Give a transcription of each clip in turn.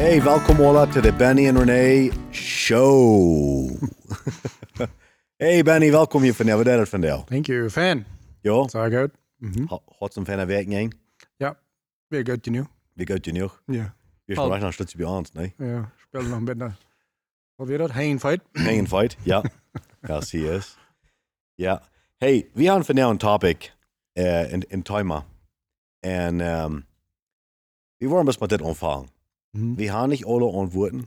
Hey, welkom alla to the Benny and Renee Show. hey Benny, welkom hier vandaag. Wat is het vandaag? Thank you. Fan. Ja, Sehr gut. Mhm. hat zum fijne werk heen. Ja, weer gut genoeg. Wie gaat je nog? Ja. Wir Halt. sprechen ein Stütze bei uns, ne? Ja, speel nog een beetje. Wat weer dat? Heen fight. Hanging fight, ja. Ja, zie je. Ja. Hey, we hebben vandaag een topic uh, in, in Timer. En um, we wollen best met dit ontvangen. Mhm. We haben nicht alle Antworten.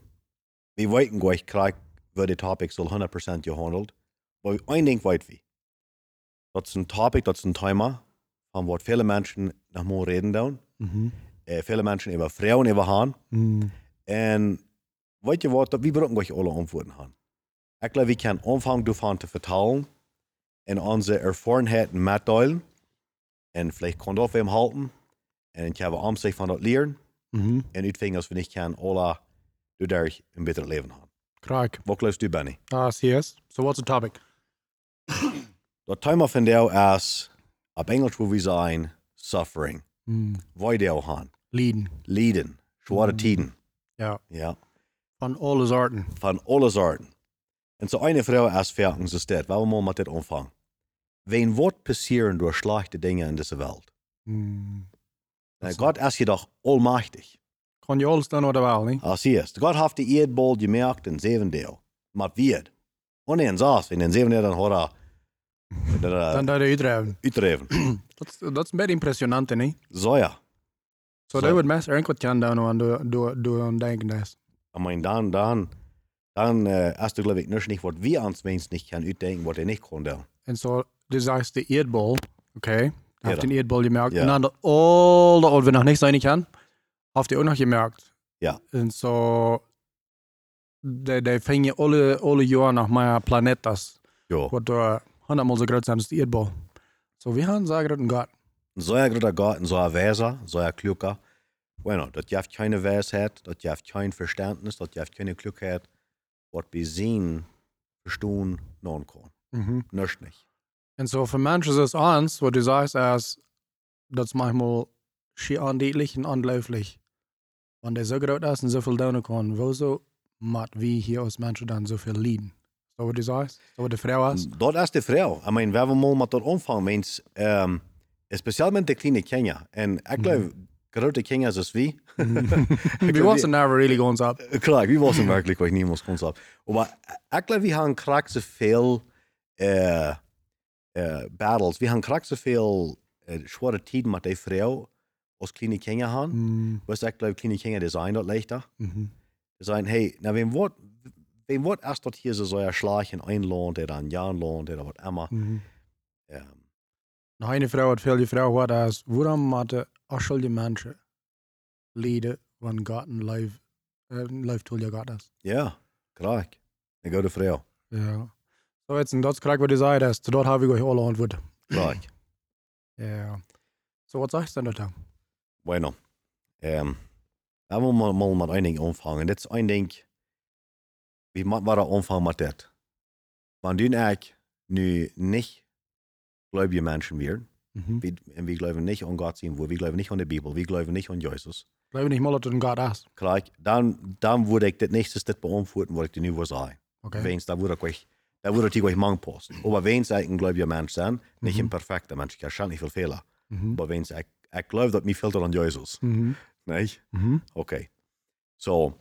Wir weten gleich, klar, wird der Topic soll 100% gehandelt. Aber ein Ding weit wie. Das ist ein Topic, das ist ein Thema, von was viele Menschen nach mal reden down. Mhm. Äh, viele Menschen über Frauen, über Hahn. Mhm. Und weißt du was, wir brauchen gleich alle Antworten haben. Ich glaube, wir können anfangen davon zu vertellen und unsere Erfahrenheiten mitteilen. Und vielleicht kann das wem halten. Und ich habe am sich von das Mhm. En uitvingen als we niet kunnen, alle du daar een beter leven hebben. Krak. Wat gelooft u, Benny? Ah, yes. So what's the topic? Dat thema van jou is, op Engels hoe we zijn, suffering. Mhm. Wij deel gaan. Leiden. Lijden. Zware tijden. Ja. Ja. Van alle soorten. Van alle soorten. En zo eine vrouw is verken zo staat, waar we maar met dit omvang. Wen wordt passeren door slechte dingen in deze wereld? Mhm. Uh, God is je toch almachtig. Kan je alles dan wat wel, niet? Als hij is. God heeft de eerdbol gemerkt in zeven deel. Maar wie? Wanneer saß, in den zeven deel dan hoor hij Dan dat uitdrijven. uitdreven. Dat is- dat is een beetje impressionant, niet? Zo ja. Zo, Zo. dat wordt mensen irgendwas kan daar nog aan door, door, door aan denken. Dus. Ich meine, dann, dann, dann äh, hast du, glaube ich, nicht, nicht, was wir ans Menschen nicht können, uitdenken, was er nicht kann. En zo, du sagst de eerdbol, oké. Ja, Heeft dan. den eerdbol gemerkt. Ja. En dan de al dat wat we nog niet zijn kan, heeft hij ook nog gemerkt. Ja. En zo, de, de vingen alle, alle jaren nog maar planetas, Ja. wat door honderdmaal zo groot zijn als de eerdbol. Zo, we gaan zeggen dat een god. So ein guter Gott, so ein Weser, so ein Kluger. Bueno, das jaft keine Weisheit, das jaft kein Verständnis, das jaft keine Klugheit, was wir sehen, verstehen, non kann. Mhm. Nicht nicht. En zo, voor mensen het ons, wat du sagst, is, dat is manchmal schier aandienlich en ongelooflijk. Want hij zo groot is en zoveel doen kan, wieso moet we hier als mensen dan zoveel lijden? Zo wat du sagst? Zo wat de vrouw is? Dat is de vrouw. Ich meine, wenn wir mal mit dort anfangen, meins, ähm, speziell mit den kleinen Kindern. Und ich glaube, große Kinder ist wie. we wasn't never really going up. Klar, wir wissen wirklich, was ich niemals kommt ab. Aber ich glaube, wir haben gerade so viel äh, äh, Battles, wir haben gerade so viel äh, schwere Tiden mit der Frau, als kleine Kinder haben. Mm, Was ich glaube, die sind dort leichter. mhm. Die sagen, hey, na, wem wird, wem wird erst dort hier so so ein in ein Land, oder ein Jahr Land, oder was immer. Mhm. Ähm, Nog een vrouw wat veel die vrouw wat is, waarom moeten afschuldige mensen lijden van God en life, uh, life tool je God is? ja, klar. Eine gute Frau. Ja. Zo, jetzt, en dat is correct wat je zei, dus dat heb ik euch alle antwoorden. Klar. Ja. So, wat sagst du denn da? Bueno. Ähm, da wollen wir mal mit einem Ding anfangen. Das ist ein Ding, wie man war anfangen mit das. Wenn du ich nu nicht gläubige Menschen werden, Mhm. wir, glauben nicht an Gott sein, wir glauben nicht an die Bibel, wir glauben nicht an Jesus, Glaube nicht mal, dass du ein Gott hast. klar, dann, dann würde ich das nächste das beantworten, was ich dir nu will sagen. Okay. Wenn's, da würde ich euch, da würde ich euch mang passen. Aber wenn es ein Mensch sein, nicht Mhm. ein perfekter Mensch, ich kann nicht viel Fehler. Mhm. Aber wenn es, ich, ich glaube, dass mir fehlt an Jesus. Mhm. Okay. So,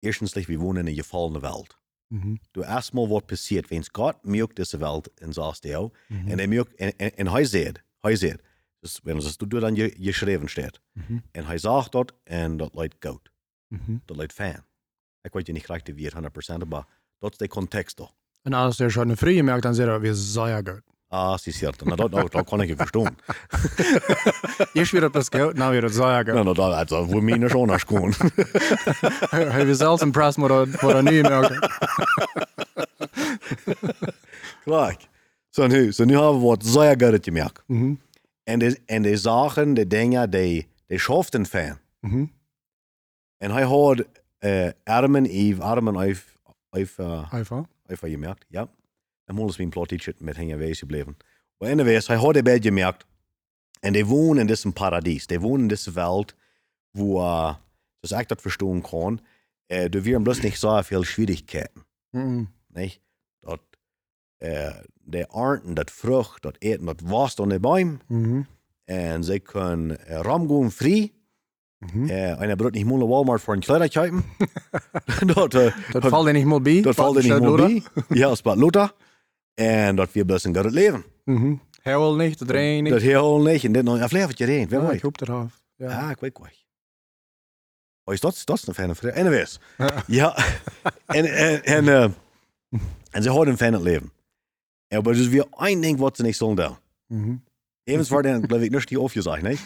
erstens, wir wohnen in einer gefallenen Welt. Mhm. Du erstmal, was passiert, wenn Gott mögt diese Welt in sagst du, Mhm. und er mögt, und, er sieht, er sieht, das, wenn es du dann ge- geschrieben steht, Mhm. und er sagt dort, und das Leute gut, das Leute fan. Ich weiß nicht wie 100%, aber das ist der Kontext da. En als je schon früh gemerkt, dann sagt er, wir sehr gut. Ah, na, das, das, das kann ich verstehen. Weer op dat geld, nou weer dat sehr Na, gut. na, das, also, wo nicht anders kommen. Hij was zelfs impressed met dat, wat hij nu merkt. Klar. So, nu, so nu haben wir was sehr gut gemerkt. Mhm. En de, en de zaken, de dingen, die, die schoften fan. Mhm. En hij had uh, Adam en Eve, Adam en Eve, Uh, Einfach. Eve gemerkt, ja. En eens mijn plot met hen geweest gebleven. Maar anyways, hij had het bij gemerkt. En die wohnen in diesem Paradies. Die wohnen in dieser Welt, wo uh, dass ich das verstehen kann, äh, da wären bloß nicht so viel Schwierigkeiten. Mhm. Nicht? Dat, äh, die ernten das Frucht, das eten das was an den Bäumen Mhm. und sie können äh, rumgehen frei. Mhm. Äh, einer braucht nicht mal Walmart für ein Kleider kaufen. dat, äh, Dat valt er nicht mal bei. dat valt er nicht mal bei. Ja, es war Luther. Und dat wir ein gutes Leben. Mhm. Hewel nicht, dat rein Dat nicht. heel niet. En dit nog een erin. Wer Ja, weet. ik hoop eraf. Ja. Ja, ik weet wel. Oh, is dat, dat is een fijne vraag. Anyways. Ja. En, en, en, uh, en ze houden een fijn leven. Ja, maar dus weer één ding wat ze niet zullen doen. Mhm. Evens waar dan, geloof ik, niet die aufgesagt, nee?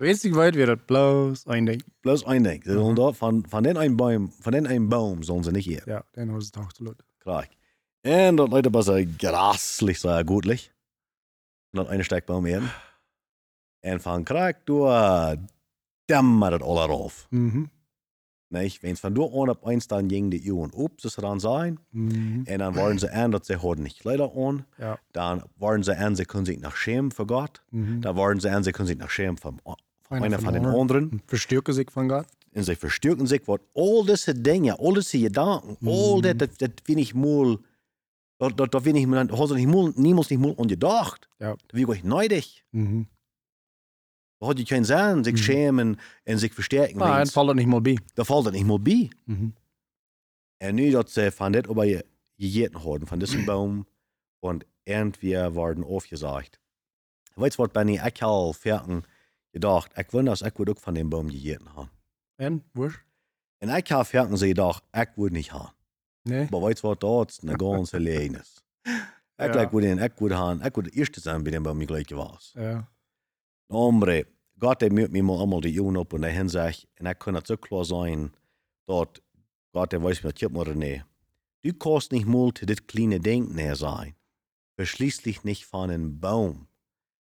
Einzig weit wird das bloß ein Ding. Bloß één ding. Ze zullen dat van, van den een boom, van den een boom zullen ze niet hier. Ja, den hast du auch zu laut. Klar. En dat leidt was uh, graslich, so gutlich. En dat eine Steckbaum in. En van krak door dämmer het alle rauf. Mhm. Nicht? Wenn es von dort an ab eins dann ging die Uhren ob, das dann sein. Mhm. Und dann waren sie an, dass sie heute nicht Kleider an. Ja. Dann waren sie an, sie können sich nach schämen für Gott. Mhm. Dann waren sie an, sie können sich nach schämen von, von einer von den anderen. anderen. Verstärken sich von Gott. Und sie verstärken sich, was all diese Dinge, all diese Gedanken, all das, das, das bin ich mal, das, das, das bin ich mir, hat sich mal, niemals nicht mal angedacht. Ja. Da bin ich neidig. Mhm. Da hat ich keinen Sinn, sich Mhm. schämen und sich verstärken. Nein, Wenn's- fällt nicht mal bei. Da fällt das nicht mal bei. Mhm. En nu dat ze van dit aber je gegeten hadden, van deze boom, und irgendwie worden aufgesagt. Weißt du was, Benny, ich habe fertig ich will das, ich würde auch von dem Baum gegeten haben. En, wurscht? Und ich habe fertig so gedacht, ich würde nicht haben. Nee. Aber weißt du was, das ist eine ganze Leines. Ich Ja. würde ihn, ich würde haben, ich würde der Erste sein, bei dem Baum gleich gewesen. Ja. Hombre, Gott, der mir mir mal einmal die Jungen op und der sagt, und ich kann so klar sein, dort, Gott, der weiß mir, ich mal nee. Du kannst nicht mal zu das kleine Ding näher sein. Verschließlich nicht von einem Baum,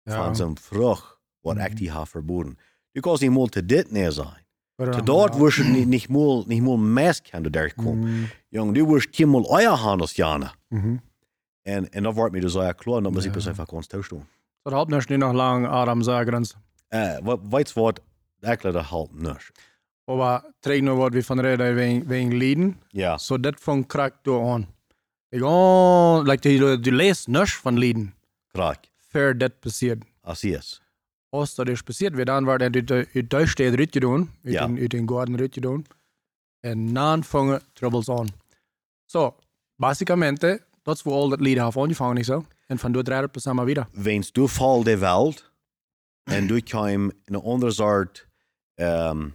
Ja. von so einem Frucht, ich die habe verboten. Du nicht mal zu das näher sein. Oder- Zu dort wirst du nicht, nicht mal, nicht mal Mess kann du durchkommen. Mhm. Jung, du wirst hier mal Eier haben als Jana. Mhm. Und, da wird mir das so klar, und da muss ich Ja. das einfach ganz tauschen. Dat helpt nog niet nog lang Adam. Äh, weißt du was, ich glaube, das halt nicht. Aber trägt nur wat wir von reden wegen, wegen Lieden. Ja, Så det från krak då an. Ik oh, like du, du läst nicht von Lieden. krak, För det passiert. así es. Als dat is passiert, weer dan waar det uit uit Duitsland rit gedaan. Uit Ja. in, uit in garden rit gedaan. En dan vangen troubles aan. So, basicamente, dat is waar al dat Lied heeft aangevangen, niet zo? En van doet rijden samen weer. Wens du fall der Welt und du kam in eine andere Art, ähm,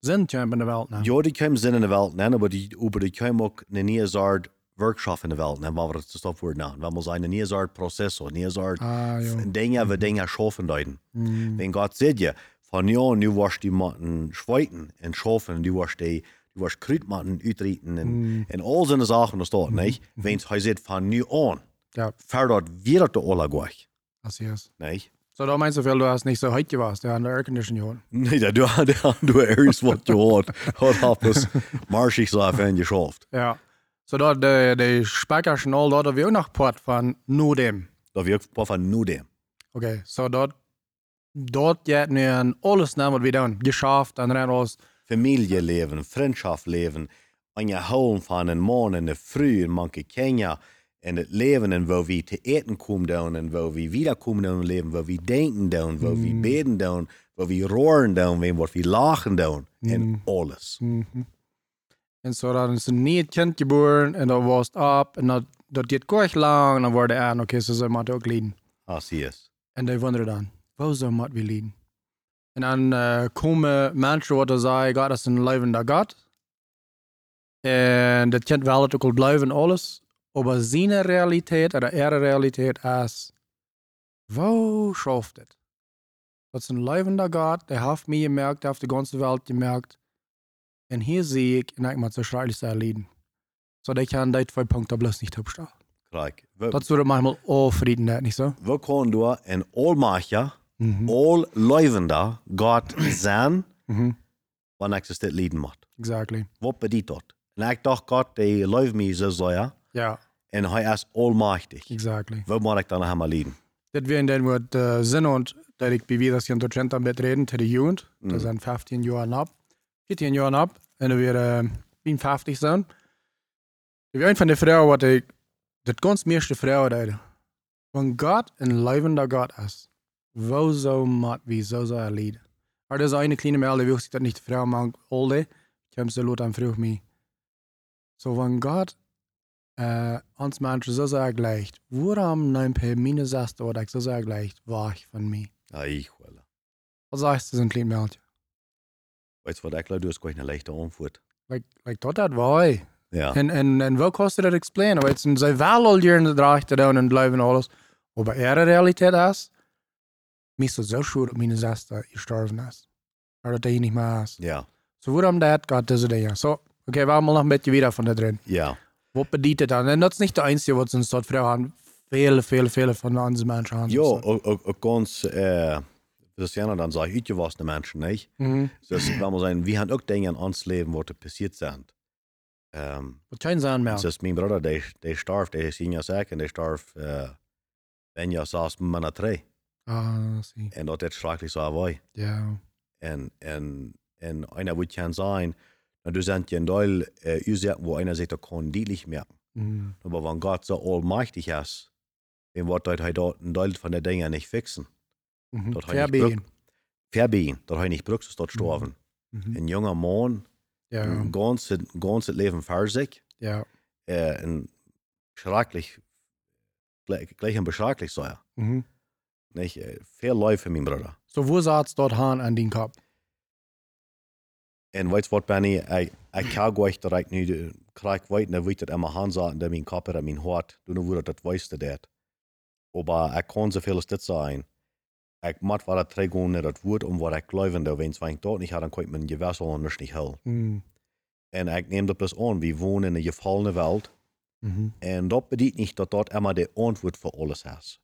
Zin tjump in de wereld nou. ja, die kam Sinn in der Welt, nein, aber die, aber die kam auch eine neue Art Workshop in der Welt, weil wir das Stoff word nennen. Weil man eine neue Art Prozess, eine neue Art Ah. Dinge, wir Dinge schaffen deuten. Mm. Wenn Gott sagt ja, von ja, du warst die Matten schweiten und schaffen, du warst die, du warst Kritmatten uitrieten und, Mm. und all so eine Sachen, das dort, nicht? Wenn es sagt, von nu an, Ja, fördert das alle gleich, dat is nicht? So, da meinst du veel, du hast nicht so heute warst, der an der Aircondition geholt. Nee, dat du, du, du erst wat je hoort. Hat hat das marschig so fan geschafft. Ja. So, da, de, de Speicher und all, da, da wir auch noch Port von nur dem. Dat wir paar van nu dem. Okay, so dort, dort geht mir alles nehmen, was wir tun. Geschafft, dann rein alles. Familieleben, vriendschapsleven, en je houden van een man en een vrouw en manke Kenia. En het leven en waar we te eten komen doen en waar we wiederkomen doen in leven, waar we denken doen, waar we beden doen, waar we roeren doen, en waar we lachen doen. En alles. Mhm. En so, dan is een nieuw kind geboren en dat was op en dat, dat gaat kort lang en dan wordt hij aan, oké, so ze moeten ook lieden. Así es. En die wonderen dan, waar moeten we lieden? En dan uh, komen mensen wat zeggen, God is een levende God. En dat kind wil het ook wel blijven, alles. Maar zijn realiteit, oder ihre realiteit is, wo schafft het? Dat is een levende God, der heeft mij gemerkt, der heeft de ganze Welt gemerkt. En hier zie ik, en ik moet zo schrijven zijn lieden. So, dat kan die twee punten bloß nicht opstaan. Kijk, we, Dat zou manchmal auch Frieden, dat niet zo? we kunnen door een almacher, Mhm. all levende God zijn, Mhm. wanneer ik dit lieden moet. Exactly. Wat bedient dat? En ik dacht, God, die leeft me zo zeer. Ja, En hij is almachtig. exactly. Wat moet ik dan helemaal lieden? Dat wären dann wat uh, Sinn und dat ik bij wie das hier in Deutschland am Bett reden, zu der Jugend, das sind 15 Jahre ab. 14 Jahren ab en er weer uh, 54 zijn. Ik ben een van de vrouwen wat ik, dat ganz meeste vrouwen deden. Van God een levende God is, wo zo mat wie zo zou er leiden. Maar er is een kleine melding, die wil zich dat niet de vrouw maakt, olde. Ik heb ze lot aan vroeg me. So van God uh, ons mensen zo zou gleich, waarom neem je mijn zesde wat ik zo zou gleich, wacht van mij? Ja, ich. Wat zegt ze een klein meldje? Weißt du, was ich glaube, du gleich eine leichte Antwort. Like, like dat dat waar. Ja. En, en, en wel kost dat explainen. Weet je, zij wel al jaren draagt doen en blijven alles. Maar er realiteit is, meestal zo sure dat mijn zesde gestorven is. Maar dat hij niet meer is. Ja. So waarom dat gaat deze dingen? So, okay, we haben nog een beetje wieder van da drin. Ja. Wat bedient het dan? En dat is niet de einzige wat ze in stad vrouw hebben. Vele, vele, vele van onze mensen hebben. Ja, ook ganz, äh, das ja dann sag ich, utgewassene Menschen, nicht? Mhm. Das, wenn man sagen, wir haben auch Dinge in uns Leben, wo das passiert sind. Ähm, Wat zijn ze aan mij? das ist mein Bruder, der, der starb, der ist in ja sagen, der starb, äh, wenn ja saß mit meiner drei. Ah, zie. Und das ist schrecklich so war. Ja. En, en, en einer wird kann sein, na, du sind ja ein Teil, äh, wo einer sich da kann deutlich merken. Mhm. Aber wenn Gott so allmächtig ist, dann wird er dort ein Teil von den Dingen nicht fixen. Mhm. Dat niet Verbiegen. Verbiegen, dat hij niet brukt, is tot sterven. Mhm. Een jonge man, Ja. een ganz, ganz het leven voor zich, Ja. äh, een schrecklich, gleich, gleich ein beschrecklich sein. Mhm. Nicht? Äh, Viel Leid für meinen Bruder. So, wo saß dort Hahn an den Kopf? En weet je wat, Benny? Ik, ik kan gleich direct nu, de- krijg weet, dan weet dat in mijn hand zat, en dat mijn kop en mijn hart, toen hoe dat je dat. Maar ik zoveel als dit zijn. Ik moet wel dat teruggaan naar dat woord, om wat ik geloof, en wenn ik dort niet had, dan kan ik mijn gewissel anders niet helpen. Mhm. En ik neem dat plus aan, we wonen in een gefallene wereld, Mhm. En dat betekent niet dat dat immer de antwoord voor alles is.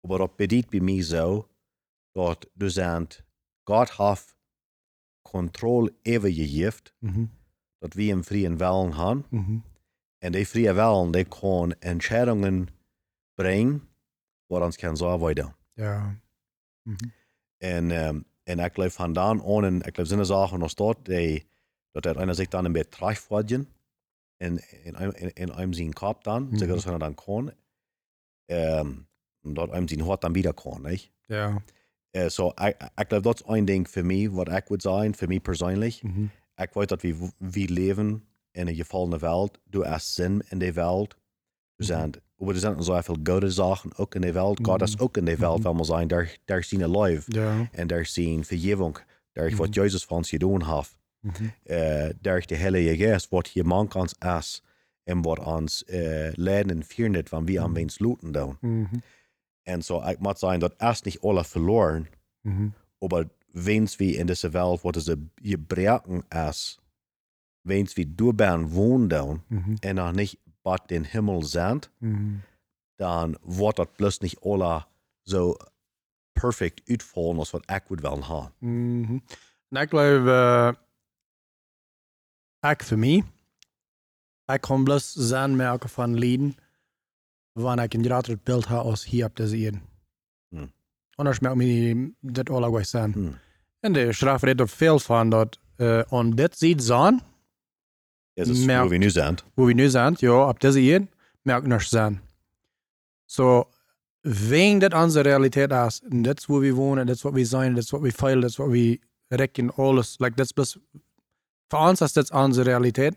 Maar dat betekent bij mij zo dat du zegt, God heeft controle over je gegeven, Mhm. dat we een vrije willen hebben. Mhm. En die vrije willen, die kan entscheidungen brengen, wat ons kan zo worden. Ja. Mhm. En, um, en ik geloof van dan aan, ik geloof zinnen zaken nog dat, die, dat er einer zich dan een beetje terugvorderen. En in, in, in, in einem zijn kop dan, Mhm. zeker dat hij dan kan. Um, en dat einem zijn hart dan wieder kan, niet? Ja. Uh, so, ik, ik geloof dat is een ding voor mij, wat ik would zijn, voor mij persoonlijk. Mhm. Ik weet dat we, we leven in een gefallene wereld. Du hast zin in die wereld. Er Mhm. zijn, aber er zijn zoveel goede zaken ook in die wereld. God is Mhm. ook in die wereld, Mhm. wil maar zijn, daar, daar zien een leven. Ja. En daar zien vergeving. Daar Mhm. wat Jezus van ons gedaan heeft. Mhm. Uh, daar de Heilige Geest, wat je man kan is. En wat ons uh, leiden en vieren van wie aan Mhm. wens looten doen. Mhm. En zo, ik moet zeggen dat is niet alle verloren. Mhm. Aber wens wie in deze wereld wat ze gebruiken is. Wens wie doorbaan wonen doen. Mhm. En nog niet bad den Himmel zijn. Mhm. Dan wordt dat plus niet alle zo perfect uitvallen als wat ik would willen hebben. Mhm. En ik geloof, uh, ik voor mij, ik kan bloos zijn merken van lieden, wanneer ik een groter beeld heb als hier op deze eden. Hmm. Anders merk ik dat alle gleich zijn. Hmm. En de schrift redt er veel van dat uh, on dit ziet zijn, Is het Merkt. hoe we nu zijn? wo we nu zijn, ja, op deze eden, merk ik niks zijn. So, wegen dat onze realiteit is, en dat is waar we wonen, dat is wat we zijn, dat is wat we feilen, dat is wat we rekken, alles. Like, dat is bloos, voor ons is dat onze realiteit.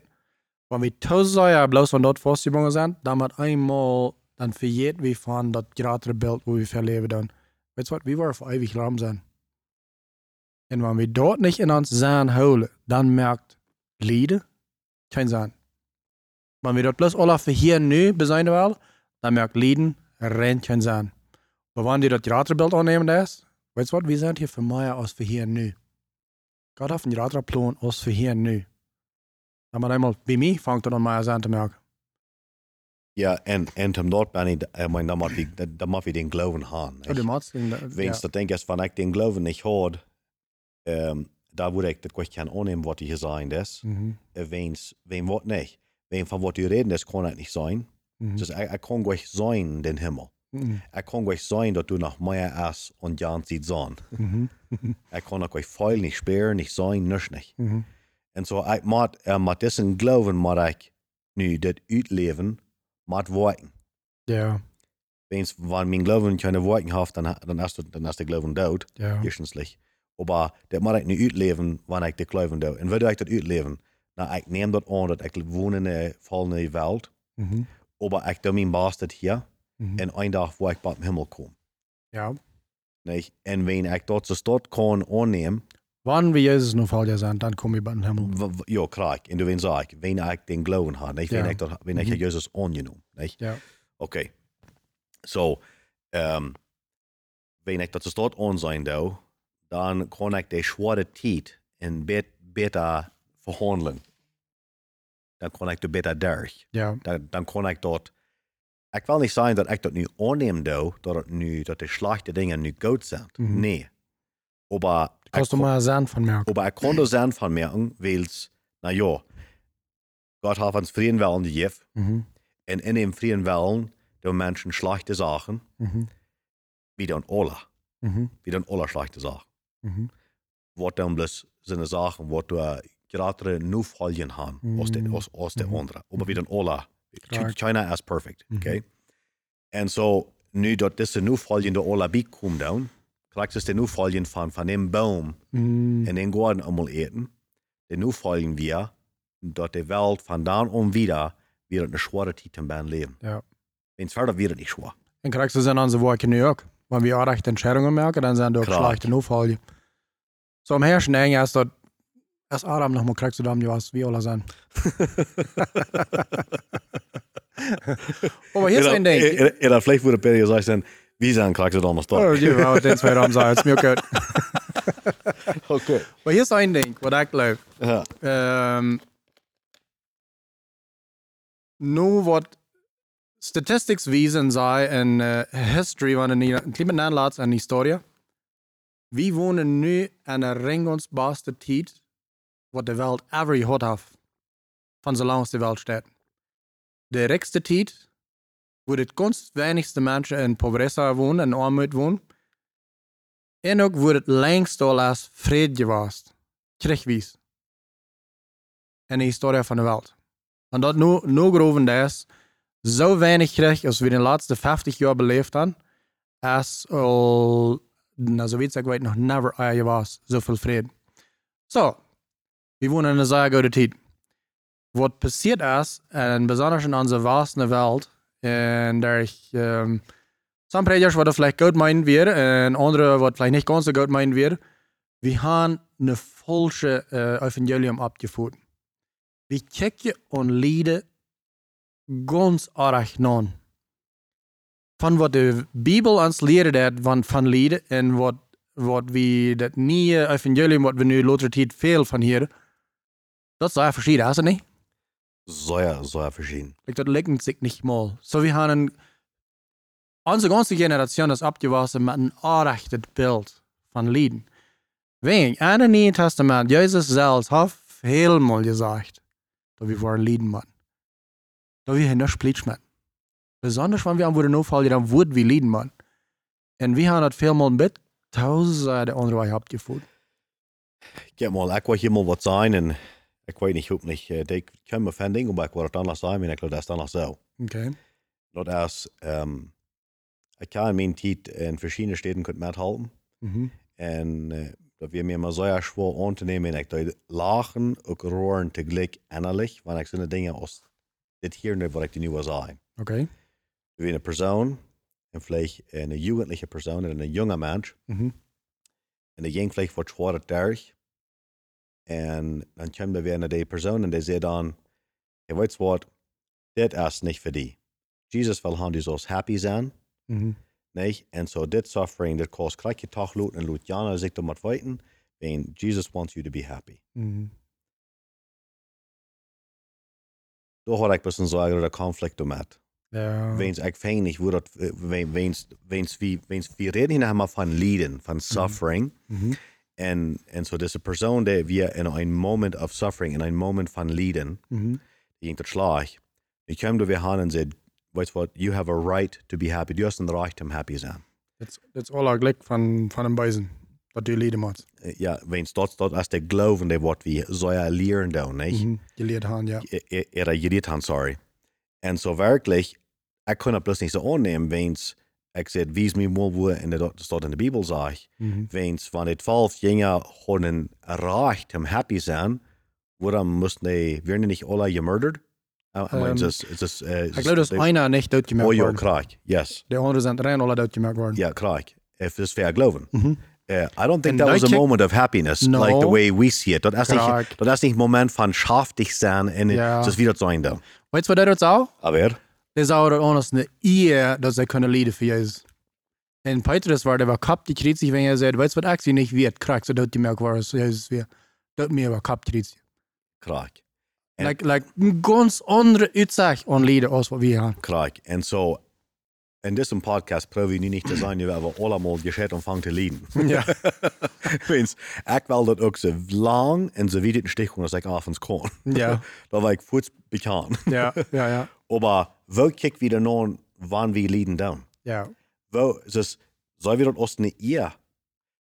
Wanneer we tussen jaar bloos van dat vastgebonden zijn, dan met eenmaal, dan vergeet we van dat grotere beeld waar we verleven dan. Weet je wat, we waren voor eeuwig lam zijn. En wanneer we dort niet in ons zijn houden, dan merkt Lieden geen zijn. Wanneer we dat plus alle voor hier nu bezien wel, dan merkt Lieden rent geen zijn. Maar wanneer dat grotere beeld aannemen is, weet je wat, we zijn hier voor mij als voor hier nu. God heeft een grotere plan als voor hier nu. Dan maar eenmaal bij mij vangt het aan mij aan te merken. Ja, en, en om dat ben ik, ik we, dan- dan moet we den geloven hebben. Oh, de maat. Wens dat denk ik, van ik den geloven niet had, um, moet ik dat kwijt kan aannemen wat je gezegd is. Mhm. Uh, Wens, wen wat niet. Wen van wat je reden is, kan het niet zijn. Mhm. Dus ik, ik kan kwijt zijn den Himmel. Mhm. Ik kan kwijt zijn dat du nog meer is en Jan ziet zijn. Mhm. Ik kan ook kwijt veel niet speren, niet zijn, niks niet. Mhm. En zo, ik moet, uh, met dessen geloven moet ik nu dit uitleven met woorden. Ja, Wens, wanneer mijn geloven keine woorden heeft, dan, dan, is, het- dan is de geloven dood. ja. Eerstenslich. Maar dat moet ik nu uitleven wanneer ik de geloven doe. En doe ik dat uitleven? Nou, ik neem dat aan dat ik woon in een vallende wereld. Mhm. Maar ik doe mijn best dit hier. Mhm. En een dag waar ik bij de hemel kom. Ja. Nee? En wanneer ik dat zo stad kan aannemen, Wann wir Jesus noch Fall sind, dann komme ich bei den Himmel. w- w- ja, krijg. En toen zei ik, wanneer ik den geloven had. Nee? Wanneer Ja. ik, dat, wanneer Mhm. ik Jezus aangenomen. Nee? Ja. Oké. Zo, um, wanneer ik dat zo stad aan zijn doe, dan kan ik de zware tijd en bet, beter verhandelen. Dan kan ik de beter durch. Ja. Dan, dan kan ik dat. Ik wil niet zeggen dat ik dat nu aanneem doe, dat, het nu, dat de slechte dingen nu goed zijn. Mhm. Nee. Ik Kannst du mal Sand von merken? aber ich konnte sein von merken, weil na ja, Gott hat uns freien Willen gegeben Mhm. und in dem freien Willen der Menschen schlechte Sachen, Mhm. wie dann alle, Mhm. wie dann alle schlechte Sachen. Mhm. Dan bloß sind Sachen, wat du gerade nur fallen haben aus der, Mhm. aus, aus der Mhm. andere. Dann alle. Klar. China is perfect, Mhm. okay? En so, nu dat deze nu fallen de alle bij komt dan, krijgt ze de nu fallen van, van dem Baum Mhm. in den Garten einmal eten, denn nu fallen wir, dass die Welt von dann um wieder eine schwere Zeit im Band leben. Ja. Wenn es weiter wird, nicht schwer. En kriegst du dann an so Woche in New York. Wenn wir auch recht Entscheidungen merken, dann sind auch Klar. schlechte Notfälle. So am Herrschen eng erst dort, erst Adam noch mal kriegst du dann was, wie alle sind. Aber hier ist ein Ding. Ja, vielleicht würde Perry sagen, dann, wie zijn krijgt het anders Oh, toch? die wou den zwei Raum sein, ist mir gut. Oké. Aber hier ist ein Ding, was ich glaube. Ja. Um, nu wat statistics wijzen zij en uh, history een kleine nalaats en historie. We wonen nu in een ringonsbaarste tijd wat de wereld ever gehad heeft. Van zolang de wereld staat. De rijkste tijd, waar het ganz wenigste mensen in pobreza wonen en armoede wonen. En ook waar het längst al als vrede was. Kriegwies in de historie van de wereld. En dat nu, nu geloven is, zo weinig Krieg als we in de laatste 50 jaar beleefd hebben, als al, nou zo weet ik weet nog never er was, zoveel vrede. Zo, we wonen in een zeer goede tijd. Wat passiert is, en besonders in onze vaste wereld, en daar ik, um, some predikers wat er vielleicht goed meinen wir, en andere wat vielleicht nicht ganz so gut meinen wir, we haben eine falsche uh, Evangelium abgevoerd. Vi kijken en lieden ganz erg nan. Van wat de Bijbel ons leren dat van, van lieden en wat, wat we dat nieuwe evangelium wat we nu later tijd veel van hier, dat is verschieden, is het niet? Sehr, sehr verschieden. Dat lijkt zich niet mal. So we hebben onze ganze Generation is abgewassen met een aanrecht beeld van lieden. Wegen, in het Nieuwe Testament, Jezus zelf heeft helemaal gezegd, dat we voor lieden moeten. Dat we geen splitsch met. Besonders wenn wir an worden opvallen, dan worden we lieden moeten. En we hebben dat veelmaal met tausenden de andere weg abgevoerd. Ik heb mal, ik wil hier mal wat zijn en ik weet niet hoe niet, uh, ik kan me van dingen, maar ik wil het anders zijn, en ik wil dat is anders zo. Okay. Dat is, um, ik kan in mijn tijd in verschillende steden kunt methalten. Mhm. En uh, dat wir mir mal sehr schwer anzunehmen. Ich deed lachen, ook roeren tegelijk innerlich, want ik zo'n dingen als dit hier nu wat ik nu wil zeggen. Okay. We zijn een persoon, en vielleicht een jugendliche persoon en een jonge mens. Mhm. En de jong vielleicht zwaar derg. En dan komen we weer naar die persoon en die zegt dan, je weet wat, dit is niet voor die. Jesus wil gaan die zoals happy zijn. Mhm. Nee, en so dit suffering, kost krijg je toch loot en loot jana zich om wat weten. En Jesus wants you to be happy. Mhm. Daar had ik best een zware conflict met. Ja. Weens ik vind niet hoe dat, eh, we- weens, weens, wie, we reden hier helemaal van lijden, van suffering. Mhm. En, en so deze persoon die wir in een moment of suffering, in een moment van lijden, Mhm. die slag. Die kwam er weer aan en zei, weet je wat, you have a right to be happy. Du hast een recht om happy te zijn. Dat is- dat is alle gelijk van, van Dat du lieden moet. Eh, Ja, wens dat dat als de geloven de wat we zouden leren doen, niet? Mhm. Je leert han, ja. Era judit han, sorry. En so wirklich, ik kon het bloß nicht so annehmen, wens ik zei, wies me mal wo in der staat in de Bibel sag, Mhm. wens van het zwölf Jünger hadden erreicht, um happy zijn, warum mussten die, werden nicht alle gemurdert? I, I mean, just, just, uh, Ik geloof dat einer nicht doodgemerkt Oh ja, worden. krak, yes. De anderen zijn rein alle doodgemerkt worden. Ja. If this fair geloven. Mhm. Uh, I don't think En that was a dat je- moment of happiness, No. like the way we see it. Dat is Krak. niet, dat is niet moment van schaftig zijn en Ja. het is wieder sein dan. Weet je wat dat zou? Aber, Det zou dat anders een eer dat zij kunnen leiden voor Jezus. En Petrus war, der war kapt die kritzig, wenn er sagt, weißt du, was actually nicht wird, krank, so dort gemerkt war, so Jesus wir, dort mir war kapt kritzig. krak. En- Like, like, ganz andere uitzag aan lieden als wat we hebben. Krak. En so, in diesem Podcast nu niet te zijn, we hebben allemaal gescheit omvang te leiden. Ja. Wens, ik wil dat ook zo lang en zo wieder stichting als ik avonds kon. Ja. dat war ik voets bekend. Ja, ja, ja. Aber wo kijk wieder naar wann wir leiden dan? Ja. Wo, dus, zou wir dat als een eer?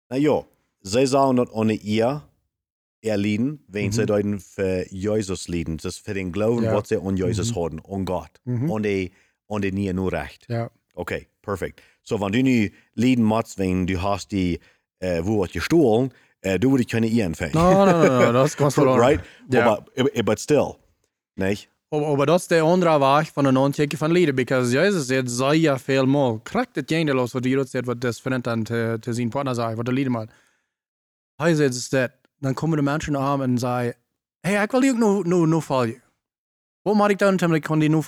Na ja, zouden dat aan een eer erlieden, wenn sie dann für Jesus lieden. Das für den Glauben, Ja. was sie an Jesus haben, an Gott, Mhm. an die, an die nie nur recht. Ja. Okay, perfect. So, wenn du nu lieden machst, wenn du hast die, äh, wo hat gestohlen, äh, du würdest keine Ehren fangen. No, no, no, no, dat is ganz verloren. Right? Ja. Aber, but still, nicht? Aber, aber dat is de andere weg van een ontdekken van lieden. Because Jezus zegt, zei ja veel mal. Krijg het geen los wat Jezus zegt, wat das vriend aan te, te zien partner zei, wat de lieden maakt. Hij zegt is dat, dan komen de mensen aan en zeggen, hey, ik wil die ook nu, nu, nu vallen. Wat moet ik doen, damit ik kan die nu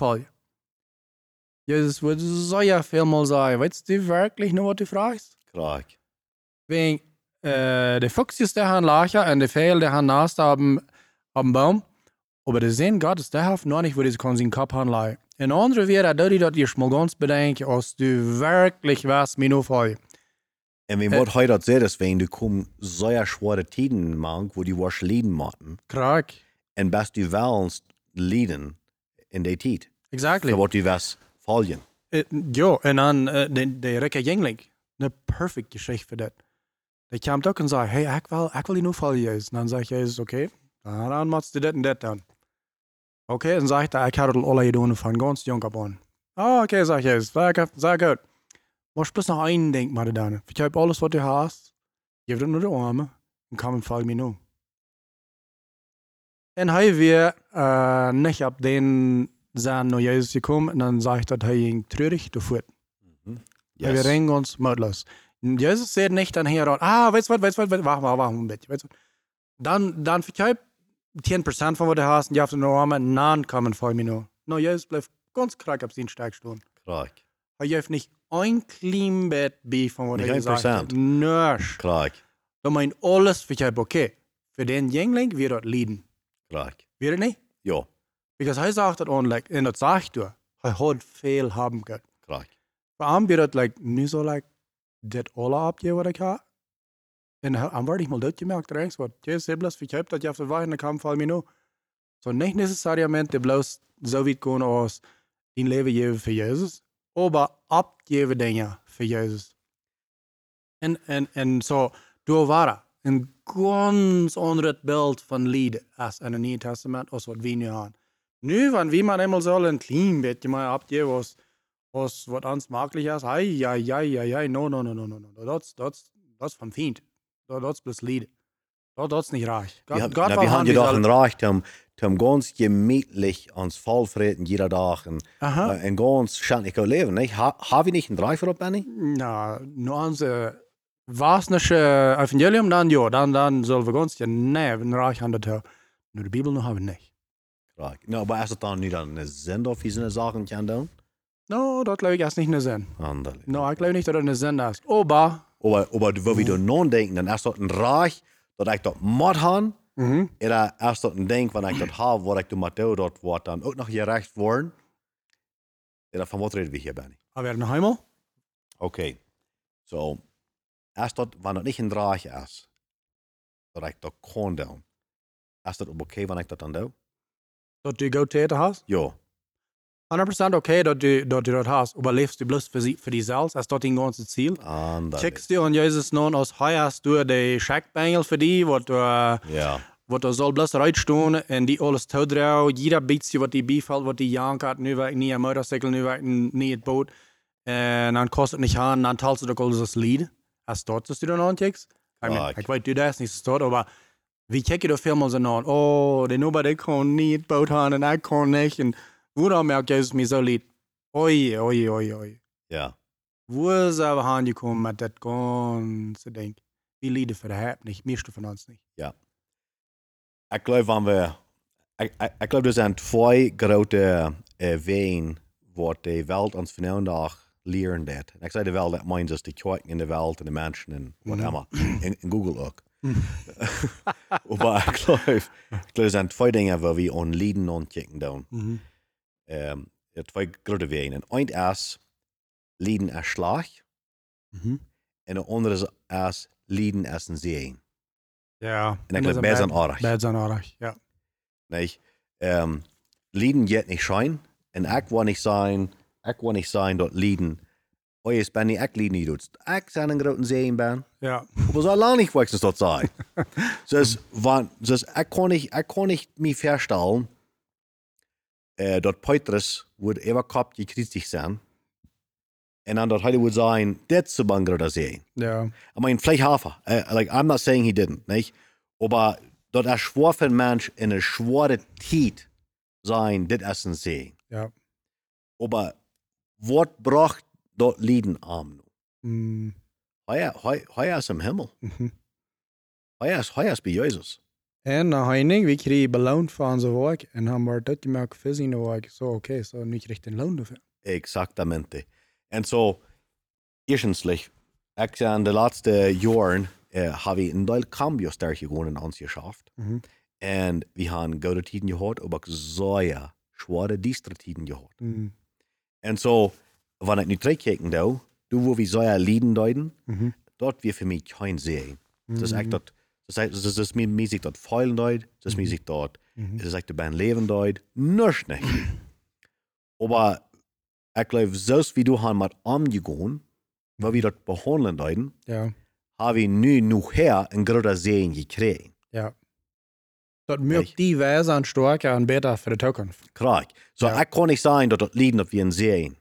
vallen? Jezus wordt zei ja veel mal zeggen, weet je werkelijk nu wat du vraagt? Krak. Wegen, äh, die Fuchs der haben Lacher und die Pfeil der haben Nast am, am Baum. Aber der Sinn Gottes, der hat noch nicht, wo sie kann seinen Kopf anleihen. In andere wäre, dass die das ihr mal ganz bedenken, als du wirklich was mir nur voll. Und wenn was heute sagt, ist, wenn du komm so schwere Tiden mang, wo du was lieden machen, Krank. und best du willst lieden in der Tid, Exactly. was du was fallen. Äh, ja, und dann der, der Recker Jengling. Eine perfekte Geschichte für das. Der kam doch und sagt, hey, ich will, ich will die nur voll Jesus. Und dann sag ich, Jesus, okay, dann, dann machst du das und das dann. Okay, dann sag ich, da, ich hatte das alle getan von ganz jung ab an. Ah, okay, sag ich, Jesus, sag, sag gut. Musst bloß noch einen denken, mal dann. Ich hab alles, was du hast, gib dir nur die Arme und komm und fall mir nur. En hij weer uh, niet op den zijn naar Jezus gekomen en dan zegt dat hij ging treurig te voet. Yes. Wir ringen uns mutlos. Jesus sagt nicht dann hier, ah, weißt du was, weißt du was, wach, wach, wach, ein bisschen, weißt du. Dann, dann verkauft 10% von was du hast und die auf den Armen, dann kommen vor mir nur. No, Jesus bleibt ganz krank auf seinen Stark stehen. Krak. Er heeft nicht ein klein Bett bei von was er gesagt hat. Nichts. Krak. Dan meint alles verkauft, okay. Für den Jüngling wird das lieden. Krak. Wird er nicht? Ja, Because hij zegt dat onlijk, en dat zegt hij. Hij had veel hebben gehad. Voor hem wird het like, nu zo like, dit alle abgeben, wat ik heb. En dan word ik mal doodgemerkt, rechts wat. Je ik heb dat je auf de weg in de kamp val me nu. So nicht necessariamente bloß so weit gehen als dein Leben geben für Jesus, aber abgeben Dinge für Jesus. En, en, en so, du war een ganz anderes Bild van Lieden als in het Nieuwe Testament, als wat we nu hebben. Nu, wenn wir man einmal soll ein klein bisschen mal abgeben, was, was, was uns möglich ist, ei, ja, ja, ja, ja, no, no, no, no, no, no, das, das, das vom Feind. Das, das bloß Lied. Das, nicht reich. Wir, haben- na, wir haben jedoch ein Recht, um, um ganz gemütlich ans Fall freten jeder Tag und Aha. äh, ein ganz schönes Leben. Nicht? Ha, haben wir nicht ein Reich für Benny? Na, nur unser wasnische Evangelium, dann ja, dann, dann sollen wir ganz ja, nee, ein reich an der Tür. Nur die Bibel noch haben wir nicht. Krak. No, aber ist es dann nicht eine auf wie so eine Sachen kann tun? No, das glaube ich erst nicht in der Sinn. Anderlich. No, ich glaube nicht, dass das eine Sinn ist. Aber, Aber, aber du, wo wir da nachdenken, dann ist das ein Reich, dass ich das Mod habe, mhm. oder das ein Ding, wenn ich das habe, wo ich tue, dort wird dann auch noch gerecht worden? Oder von was reden wir hier, Benny? aber noch einmal? Okay. So, erst dort, wenn das nicht ein Reich ist, dass ich das kann tun, ist das okay, wenn ich das dann tue? Dass du gut Täter hast? Ja. 100% okay, dass du, dass du das hast, aber lebst du bloß für, sie, für dich selbst, als das dein ganzes Ziel? Anderlich. Checkst du an Jesus nun aus, hey, hast du die Scheckbengel für dich, was du, äh, Ja. wat er zal bloß reitstoen en die alles toedrau. Jeder beetje wat die bivalt, wat die jank had, nu niet een motorcycle, nu werkt niet het boot. En dan kost het niet aan, dan talt ze ook alles als lied. Als dat dus du dan aankijkt. Ik, Klar. ik weet, du das niet zo maar wie kijk je er veel aan aan? Oh, de nobody kon niet het boot aan en ik kon niet. En hoe dan merk je me zo lied? Oei, oei, oei, oei. Ja. Wo zijn we aan gekomen met dat ganze ding? Wie lieden voor de heb niet, meeste van ons niet. Ik geloof van we. Ik, ik, ik geloof er zijn twee grote uh, wegen wat de wereld ons vandaag leren dat. En ik zei de wereld, dat meint dus de kerken in de wereld en de mensen en whatever. In, in Google ook. maar ik geloof, ik geloof er zijn twee dingen waar we on lieden ontdekken doen. Mhm. Um, twee grote wegen. En een is lieden als slag. Mhm. En de andere is als lieden als een zee. Ja. En ik geloof best aan aardig. Bad zijn aardig, ja. Nicht? Ähm, Lieden geht nicht schein. Und ich will nicht sein, ich will nicht sein, dort Lieden. Oh, jetzt bin ich, ich Lieden nicht dort. Ich sein einen großen Sehen bin. Ja. Aber so lange ich dort sein. dus, wann, dus, ich kann nicht, ich kann nicht mir vorstellen, äh, dort Petrus wird immer gehabt, die kritisch sein. Und dann dort wird sein, das ist ein großer Sehen. Ja. I mean, vielleicht Hafer. Uh, like, I'm not saying he didn't, nicht? Aber dort ein schwacher Mensch in einer schweren Zeit sein, das ist ein Segen. Ja. Aber was braucht dort Lieden am? Mm. Heuer, heu, heuer ist im Himmel. Mhm. Heuer ist, heuer ist bei Jesus. En dan heining, we kregen beloond voor onze werk. En dan wordt dat gemerkt voor zijn werk. Zo, oké, zo niet richtig loon dafür. Exactamente. Und so, erstenslich, ich in den letzten Jahren äh, habe ich einen Teil Cambio stark gewonnen in uns geschafft. Mhm. Und wir haben gute Tiden gehabt, aber sehr schwere, düstere Tiden gehabt. Mm. Und so, wenn ich nicht zurückkicken da, du, wo wir so Lieden deuten, Mhm. dort wir für mich kein Sehen. Das ist Mhm. dort, das ist, das ist mir mäßig dort feilen deut, das ist mäßig dort, Mhm. das ist echt beim Leben deut, nichts nicht. Aber ich glaube, so wie du han mit umgegangen, weil wir dort behandeln deuten, Ja. habe ich nu noch her ein großer Sehen gekriegt. Ja. Dat merkt die wijze aan sterker en beter voor de toekomst. Krak. So, Ja. ich kann nicht sagen, dass das Lieden auf wir sehen.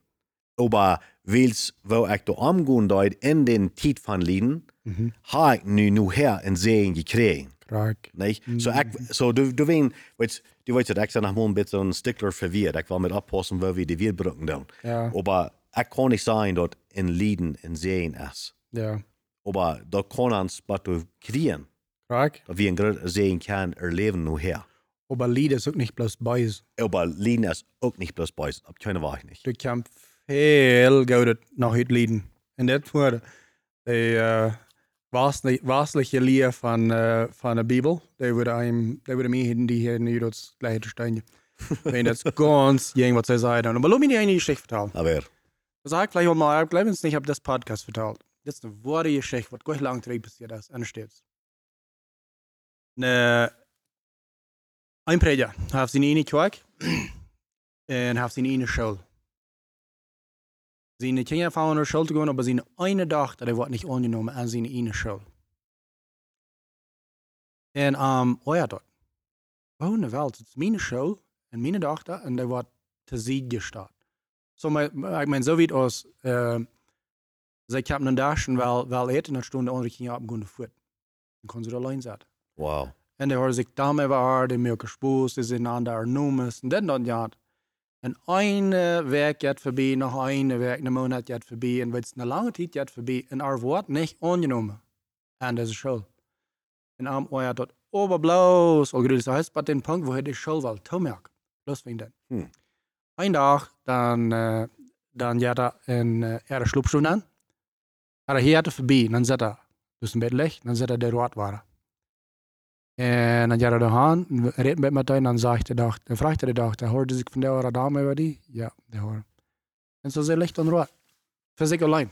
Aber wils, wo ich da umgehen deut, in den Tiet von Lieden, Mhm. habe ich nu noch her ein Sehen gekriegt. Krak. Nicht? So, ich, so du, du weißt, weißt, du weißt, ich bin mal ein bisschen ein Stickler verwirrt. Ich will mit aufpassen, wo wir die Wirbelbrücken tun. Ja. Aber ich kann nicht sagen, dass in Lieden ein Sehen ist. Ja. Aber da kann uns, was du kriegen, Krak. dass wir ein Sehen kann erleben nur her. Aber Lied is ook niet bloß Beis. Aber Lieden ist auch nicht bloß bei uns. Ab keine Wahrheit nicht. Du kan veel gouden nog uit lieden. En dat voor de uh, waselijke leer van, uh, van de Bibel. Die worden einem, die worden meer die hier nu dat gleiche steintje. En dat is ganz jeng wat zij zeiden. Maar laat me niet een Geschichte vertellen. Aber, Sag ich vielleicht auch mal, ich glaube es nicht, ich habe das Podcast vertalt. Das ist eine wahre Geschichte, was gleich lang drin passiert ist. Und steht's. Ne, ein Prediger hat seine eine Kirche und hat seine eine Schule. Seine Kinder in der Schule zu gehen, aber seine eine der wird nicht angenommen an seine eine Schule. Und um, oh ja, dort. Wo in der Welt ist meine Schule und meine Tochter und der wird zu Sieg gestartet. So, maar, maar ik meen, zo weet als, uh, zij hebben een dashen wel, wel eten, en dan stonden de andere kinderen op de voet. Dan kon ze er alleen zitten. wow. En dan hoorde zich daarmee waar, de meer gespoest, ze zijn aan daar noemen, en dat dan ja. En een werk gaat voorbij, nog een werk, een maand gaat voorbij, en wat een lange tijd gaat voorbij, en er wordt niet aangenomen aan deze school. En am oh ja, dat overblaus, al grüß, heißt, bei den Punkt, wo hij de school wel toemerkt. Bloß wegen dat. Hm. Een dag, dan, uh, dan ja, da een uh, er sloepschoen aan. Maar hij had er voorbij, dan zet hij dus een beetje licht, dan zet hij de rood waren. En dan ja, er aan, reed met meteen, dan zegt de dag, dan vraagt de dag, dan hoorde zich van de oude dame over die? Ja, die hoorde. En zo zei licht en rood. Voor zich alleen.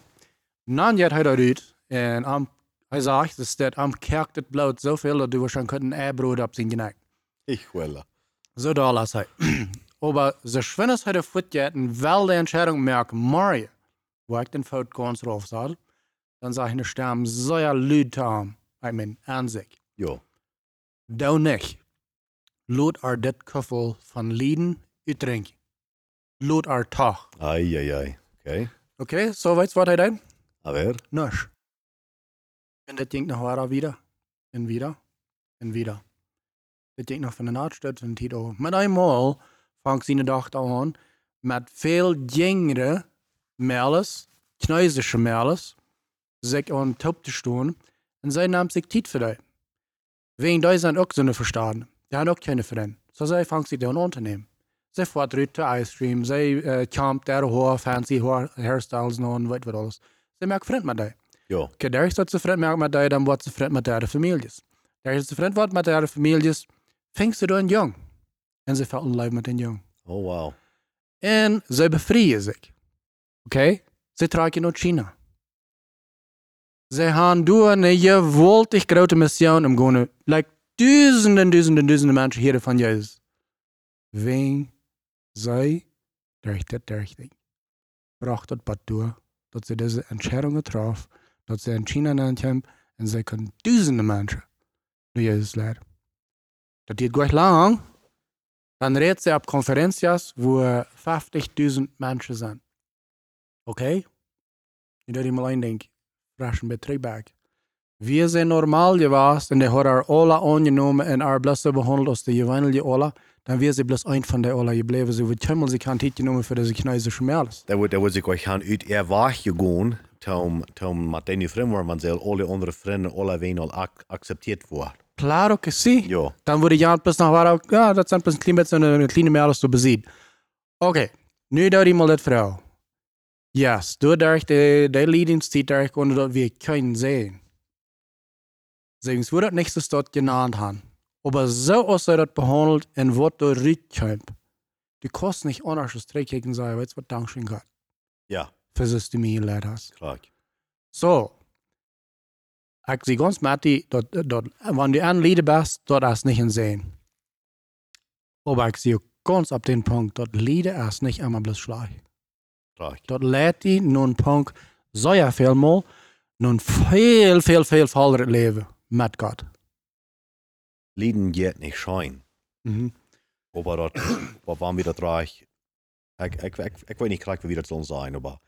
Dan gaat hij eruit, en am, hij zegt, dus dat am kerkt het bloot zoveel, dat du waarschijnlijk een eibrot op zijn genek. Ich will. Zo daar las hij. Aber ze schwinnes heute voetjetten, wel de Entscheidung merken, Mario, wo ich den Fout ganz drauf sah, dann sag ich eine Stamm sehr lüd haben, bei mein Ansicht. Ja. Da nicht. Lot er dit kuffel van Lieden uitdrinken. Lot er toch. Ei, ei, ei. Okay. Okay, so weißt wat hij deed? Aber, Nisch. En dat ging nog waar wieder. En wieder. En wieder. Dat ging nog van de Nachtstad en Tito. Met eenmaal vangt zijn dag aan met veel jongere Merles, kneisische Merles, zich aan top te stoen en zij nam zich tijd voor die. Wegen die zijn ook zo'n verstaan. Die hebben ook keine vrienden. So zij vangt zich dan aan te nemen. Zij voert uit de ice cream, zij uh, kampt daar hoor, fancy hoor, hairstyles en weet wat alles. Zij maakt vriend met die. ja. Okay, daar is dat ze vriend maakt met die, dan wordt ze vriend met de families. Daar is ze vriend wordt met de families, vindt ze dan jong. En ze valt in lief met den jong. Oh, wow. En ze befrieën zich. Oké? Ze trekken naar China. Ze gaan door een geweldig grote missie om gewoon, like, duizenden, duizenden, duizenden mensen hier van Jezus. Ween zij, durch dit, bracht het pad door, dat ze deze Entscheidungen traf, dat ze in China naartoe en ze kunnen duizenden mensen naar Jezus leiden. Dat duurt gleich lang, dann redet sie ab Konferenzias, wo 50.000 Menschen sind. Okay? Ich darf mal eindenken. Frischen Betrieb. Wir sind normal gewesen und der hat er alle angenommen und er bloß so behandelt als die gewöhnliche alle. Dann wir sie bloß ein von der alle geblieben. Sie wird keinmal sie kein Titel genommen für diese chinesische Mädels. Da wordt, da wordt ik gaan uit er weg gegaan, toen, toen met die vrienden waren, want ze alle andere vrienden alle ween al ac accepteerd worden. Claro que sí. Ja. Dann würde ja bis nach war ja, das sind bis ein klein bisschen eine kleine Mädels zu besiegen. Okay, nu da die mal das Frau. Yes, du durch die, die Lieblingszeit durch und dort wir können sehen. Sagen, es wurde nicht so dort genannt haben. Aber so aus er dort behandelt und wird dort rückkommt. Die kosten nicht anders als drei gegen sei, weißt du, was Dankeschön Gott. Ja, Für das du mir leid hast. klar. So. Ich sehe ganz Matti, dort, dort, wenn du ein Lied bist, dort ist nicht ein Sehen. Aber ich sehe ganz ab den Punkt, dort Lieder ist nicht einmal bloß Schlag. Dort lädt die nun Punkt, so ja viel mal, nun viel, viel, viel voller Leben mit Gott. Lieden geht nicht schein. Mhm. Aber dort, waren wir da reich. Ich, ich, ich, ich weiß nicht gleich, wie das sollen sein, aber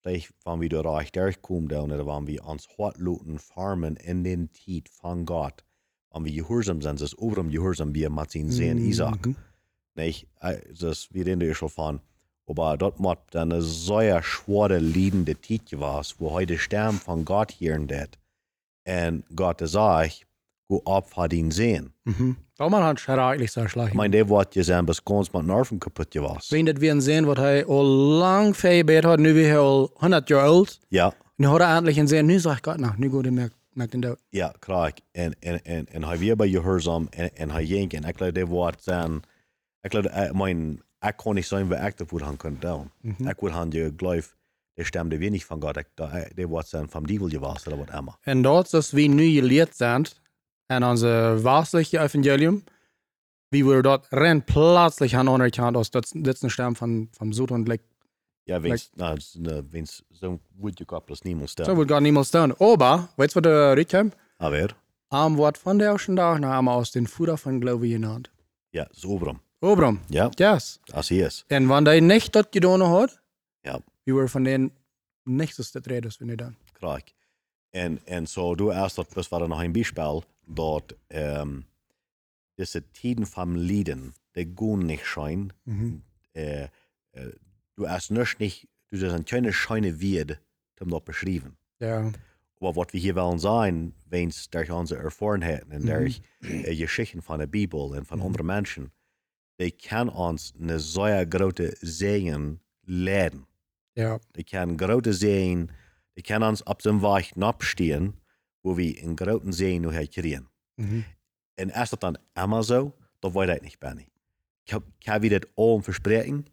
vielleicht waren wir da reich durchgekommen, und da waren wir ans Hortluten farmen in den Tiet von Gott. Wenn wir gehorsam sind, das oberum gehorsam wir mit Sehen Isaac. Mhm. Nicht, äh, das, wir reden ja schon von. Aber dort dann eine sehr schwere, liebende Tiet gewesen, wo heute sterben von Gott hier und das. Und Gott sagt, go ab von den Sehen. Mhm. Da man hat eigentlich so schlecht. Ich meine, der wird gesehen, bis ganz mit Nerven kaputt gewesen. Wenn das wir sehen, was er lang verbeet hat, nu wir al 100 Jahre alt, Ja, nu hat er endlich een sehen, nu sagt Gott, nou, nu geht er merkt, merkt den Tod. ja, klar. En, en, en, en hij weer bij gehoorzaam en, en hij jenk. En ik geloof, dat wordt zijn, ik geloof, ik mijn, ik kon niet zijn, waar ik dat voor han kan doen. Ik wil han je geloof, der stemde wenig von Gott. Ik, der wordt zijn van Diebel gewesen, oder was immer. En dat is wie nu geleerd zijn, en onze westliche Evangelium, wie wir dort rein plötzlich an anerkannt, das ist ein Stamm von, vom Süd und like, Ja, wenn's, nou, es- ne, wenn's, so wird je Gott bloß niemand so sterben. wird gar niemals tun. Aber, weißt du, was der Rückkommt? Aber, Am Wort von der ersten Tag, na, haben wir aus den Futter von Glaube genannt. ja, so oberum. Obram, Ja, yes. das hier ist. En wenn der nicht dort getan hat, Ja. wie wir von denen nichts das redest, wenn ihr dann. Klar. En, en so, du erst dort, das war noch ein Beispiel, dort, ähm, diese Tiden vom Lieden, der gut nicht scheinen, Mhm. äh, äh, du hast nicht, nicht du hast ein kleines scheine Wied, um dort beschrieben. Ja. Aber was wir hier wollen sein, wenn es durch unsere Erfahrungen und Mhm. durch äh, Geschichten von der Bibel und von Mhm. anderen Menschen, die kann uns eine sehr große Segen leiden. Ja. Die kann große Segen, die kann uns auf dem Weg abstehen, wo wir in großen Segen noch kriegen. Mhm. Und ist das dann immer so, dann weiß ich nicht, Benny. Ich kann wieder allem versprechen,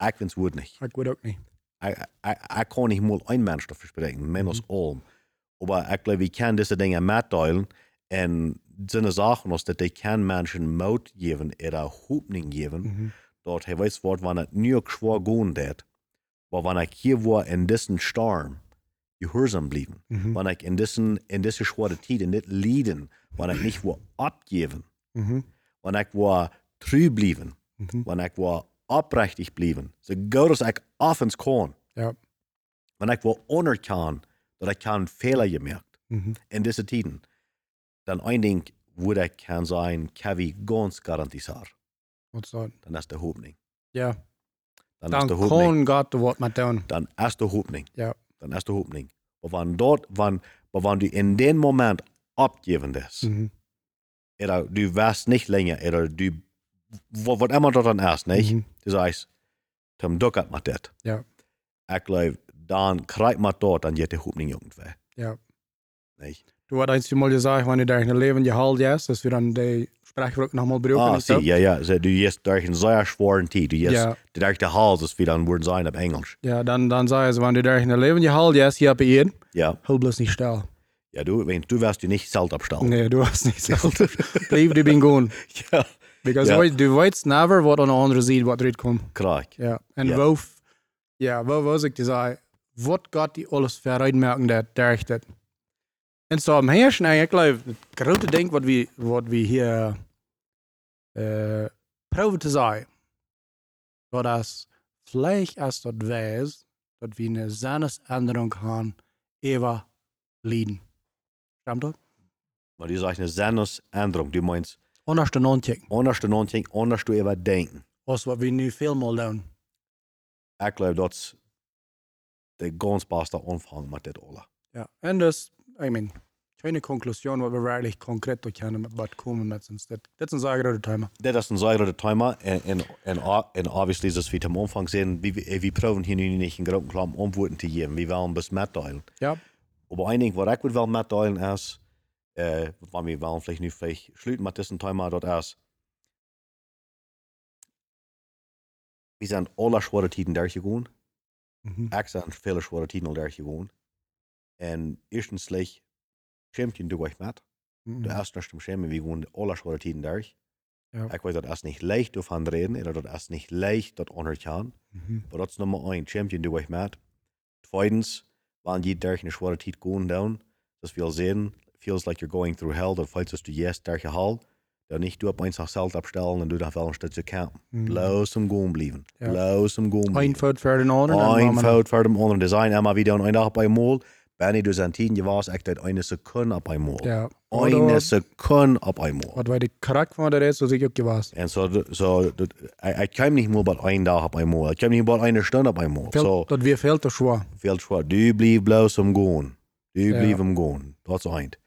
ich finde es wohl nicht. Ich würde auch nicht. Ich, kann nicht mal ein Mensch versprechen, menos allem. Aber ich glaube, ich kann diese Dinge mitteilen und sind Sachen, dass die kann Menschen Mut geben oder Hoffnung geben, Mhm. dort, hey, weißt du was, wenn ich nicht schwor gehen dat, aber wenn ich hier war in diesen Storm, gehorsam blieben, Mhm. wenn ich in diesen, in diese schwere Zeit, in dit Lieden, wenn ich nicht war abgeben, Mhm. wenn ich war treu blieben, Mhm. wenn ich war oprechtig blieben, so gut als ich offens kann, Ja. wenn ich war unerkannt, dass ich keinen Fehler gemerkt, Mhm. in diese Tiden, Ding, wo ich kann sein, Kavi so. dann ist der Hoffnung. Ja. Dann, Dan ist der Hoffnung. kon Gott wat met doen. Dann ist der Hoffnung. Ja. Dann ist der Hoffnung. Aber wenn dort, wenn, wenn du in dem Moment abgeben das, Mhm. oder du weißt nicht länger, oder du, wo- was immer dort dann ist, nicht? Mhm. Du sagst, Tom duckert mit das. Ja. Ich glaube, dann kriegt man dort, dann geht der Hoffnung irgendwo. Ja. Nicht? Du had eens mal gesagt, wanneer je een leven je haalt, yes, dass wir dann die Sprachwirkung nochmal brauchen. Ah, zie, ja, ja. So, du gehst durch einen sehr schweren Tid. Du gehst, Ja. du durch den Hals, das wir dann würden sein auf Englisch. Ja, dan, dan zei ze, wanneer je daar een leven je haalt, yes, hier je één. Ja. Hul bloß nicht still. Ja, du, wenn, du wirst du nicht Zelt abstellen. Nee, du hast nicht zelf. Blijf du bin gewoon. Ja. Because Ja. du weißt never wat aan de andere zijde wat eruit komt. Krijg. Ja. En Ja. ja. ja, wo was ik te zeggen, wat gaat die alles vooruitmerken dat dergt het. En zo am heerschen eigenlijk, ik geloof, het grote ding wat we, wat we hier uh, proberen te zeggen, wat als vielleicht als dat wees, dat we een sinnesänderung gaan, even leiden. Stimmt dat? Maar die sagt eine Sinnesänderung. Du meinst, Anders dan ontdekken. anders du non anders du über denken. Als wat we nu veel meer doen. Ich glaube, das ist der ganz beste Anfang mit das alles. Ja, en dus, I mean, keine Konklusion, wat we wirklich konkret met wat komen met ons. Dit, dit is een zaak grote thema. Das ist ein sehr guter Thema. Und, und, und, und obviously, das wir am Anfang sehen, wir, wir proben hier nu nicht einen großen Klamm Antworten zu geben. Wir wollen bis mitteilen. Ja. Aber ein Ding, was ich will mitteilen ist, äh, wenn wir wollen vielleicht nicht vielleicht schließen mit diesem Thema dort ist, wir sind alle schwere Tiden durchgegangen. Mhm. Ich sind viele schwere Tiden durchgegangen. Und erstens, schämt du euch mit. Mhm. Du hast nicht zum Schämen, wir gehen alle Tiden durch. Ja. Ich weiß, das ist nicht leicht davon reden, oder das ist nicht leicht, das anerkennen. Mhm. Aber das ist Nummer eins, Champion du euch mit. Zweitens, wenn die durch eine schwere Zeit gehen down, das wir sehen, feels like you're going through hell, dann falls du jetzt durch Hall, dann nicht du ab einfach Zelt abstellen und du dann wel een stukje campen. Mhm. Bloos om gaan blijven. Ja. Bloos om gaan Ein blijven. fout voor de ander. en Ein dan maar- fout voor de andere. Er zijn immer wieder een dag bij mol. Benny, du zijn tien, je was echt uit een seconde op een mol. Ja. Eine Oder, seconde op een mol. wat wij de karakter van dat is, zoals ik ook gewas. En zo, zo, ik kwam niet meer bij een dag op een mol. Ik kwam niet bij een stunde op een mol. Zo, Dat weer veel te zwaar. veel schwer. Du blijf bloos om gaan. Du Ja. blijf om gaan. Dat is eind.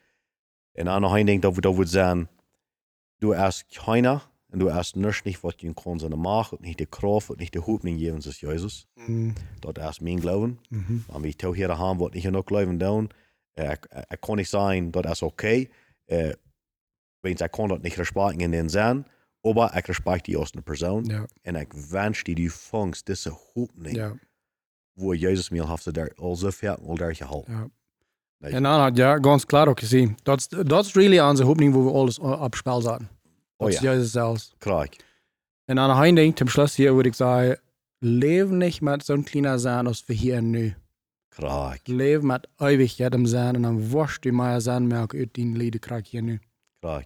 En dan nog een ding dat we dat zijn, du erst keiner en du erst nichts nicht, was je kon zijn macht, und nicht die Kraft, und nicht die Hoffnung geben des Jesus. Mhm. Dat is mijn glauben. Mhm. Maar wie toch hier haben, wat niet genoeg glauben doen. Uh, ik, ik kon niet zijn, dat is oké. Okay. Uh, want ik kon dat niet respecteren in den zin. Aber ik respect die als een persoon. Ja. En ik wens die die vangst, deze Hoffnung, Ja. wo Jesus mir heeft daar al zo ver al daar gehaald. Ja. Nee. En dan had ja, ganz klar ook gezien. Dat is- really onze hoopning, wo we alles op spel zetten. Dat Oh is ja, Jezus zelfs. krijg. En dan een ding, zum Schluss hier würde ich sagen, leef nicht mit so einem kleinen Sein, als wir hier und nu. Leef mit ewig jedem Sein und dann wasch du mal Sein merk uit die Lieder krijg hier nu. Krijg.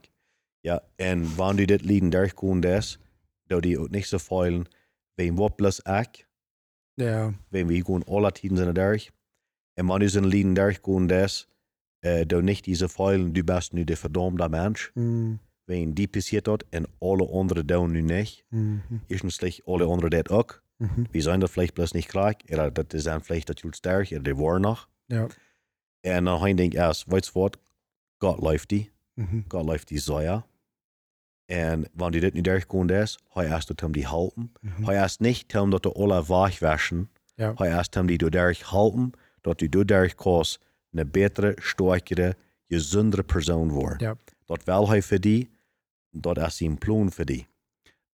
Ja, en wanneer du dit lieden durchkomt is, dat die ook niet zo feilen, wem plus ik, Ja, wenn wir gehen alle Tiden sind durch. Und wenn du so ein Lieden durchgehen das, äh, du nicht diese Feilen, du bist nur der verdammte Mensch. mm, Wenn die passiert hat und alle anderen tun nu nicht. mhm, Erstens alle anderen das auch. mhm. Wir sind das vielleicht bloß nicht gleich. Oder das sind vielleicht das Jules durch, oder die waren noch. ja, Und dann ein Ding erst, weißt du was? Gott läuft die. mhm, Gott läuft die sehr. Und wenn die das nicht durchgehen das, hij erst um die halten. mhm. Hij erst nicht um, dass du alle wegwaschen. ja, Hij erst hem die du durchhalten, dat du du dadurch kannst eine bessere, stärkere, gesündere Person worden. Ja. Dat wil hij voor die, dat is zijn plan voor die.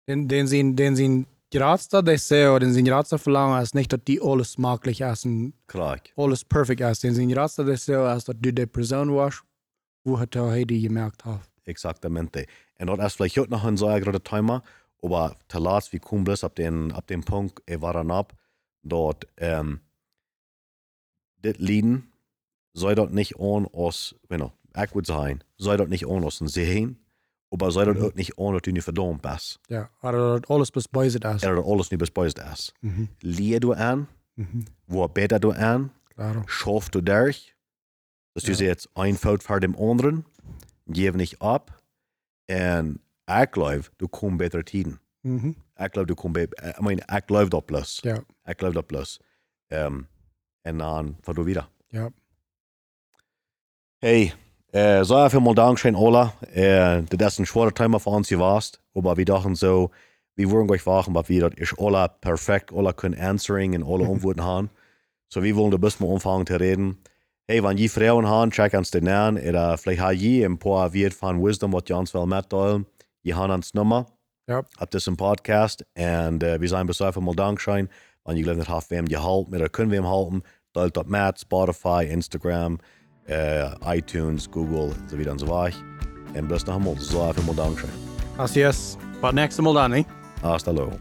Den, den sie, den sie geratster Dessert, den sie geratster Verlangen ist nicht, dass die alles smaklich essen, Klar. alles perfekt ist. Den sie geratster Dessert ist, dass du die Person warst, wo hat er die gemerkt hat. Exactamente. En dat is vielleicht ook nog een zeer grote Thema, Aber te laatst wie kom bloß ab den, ab dem Punkt, er war dann ab, dort, ähm, dit Lieden, soll dort nicht on aus, genau, würde sagen, soll dort nicht on aus den Sehen, aber soll dort Mhm. auch nicht dass du nicht verdammt bist. Ja, aber das alles bei sich ist. Er hat alles nicht bespeist ist. Mhm. Leer du an, Mhm. wo beter du an, Claro. schaff du durch, dass du Ja. sie jetzt ein Fout vor dem anderen, gib nicht ab, und ich glaube, du kommst bessere Tiden. Mhm. Ich glaube, du kommst, be- ich meine, ich glaube das plus. Ja, Ich glaube das plus. Ähm, und dann fahr du wieder. ja. Hey, äh, so einfach mal Dankeschön, Ola. Äh, das ist ein schwerer Thema für uns gewesen, aber wir dachten so, wir wollen euch wachen, aber wir, das ist Ola perfekt, Ola können answering und alle Antworten haben. So, wir wollen da bis mal anfangen zu reden. Hey, wenn ihr Frauen haben, check uns den an, oder vielleicht habt ihr ein paar Wert von Wisdom, was ihr uns will mitteilen. Ihr habt uns Nummer. Ja. Ab das im Podcast. Und äh, wir sagen bis einfach mal Dankeschön. Wenn ihr gelernt habt, wem ihr halten, oder können wir ihm halten, teilt das mit, Spotify, Instagram, iTunes, Google, so weiter und so weiter. Und bis noch einmal, so einfach mal Dankeschön. Así es. But next time, Danny. Hasta luego.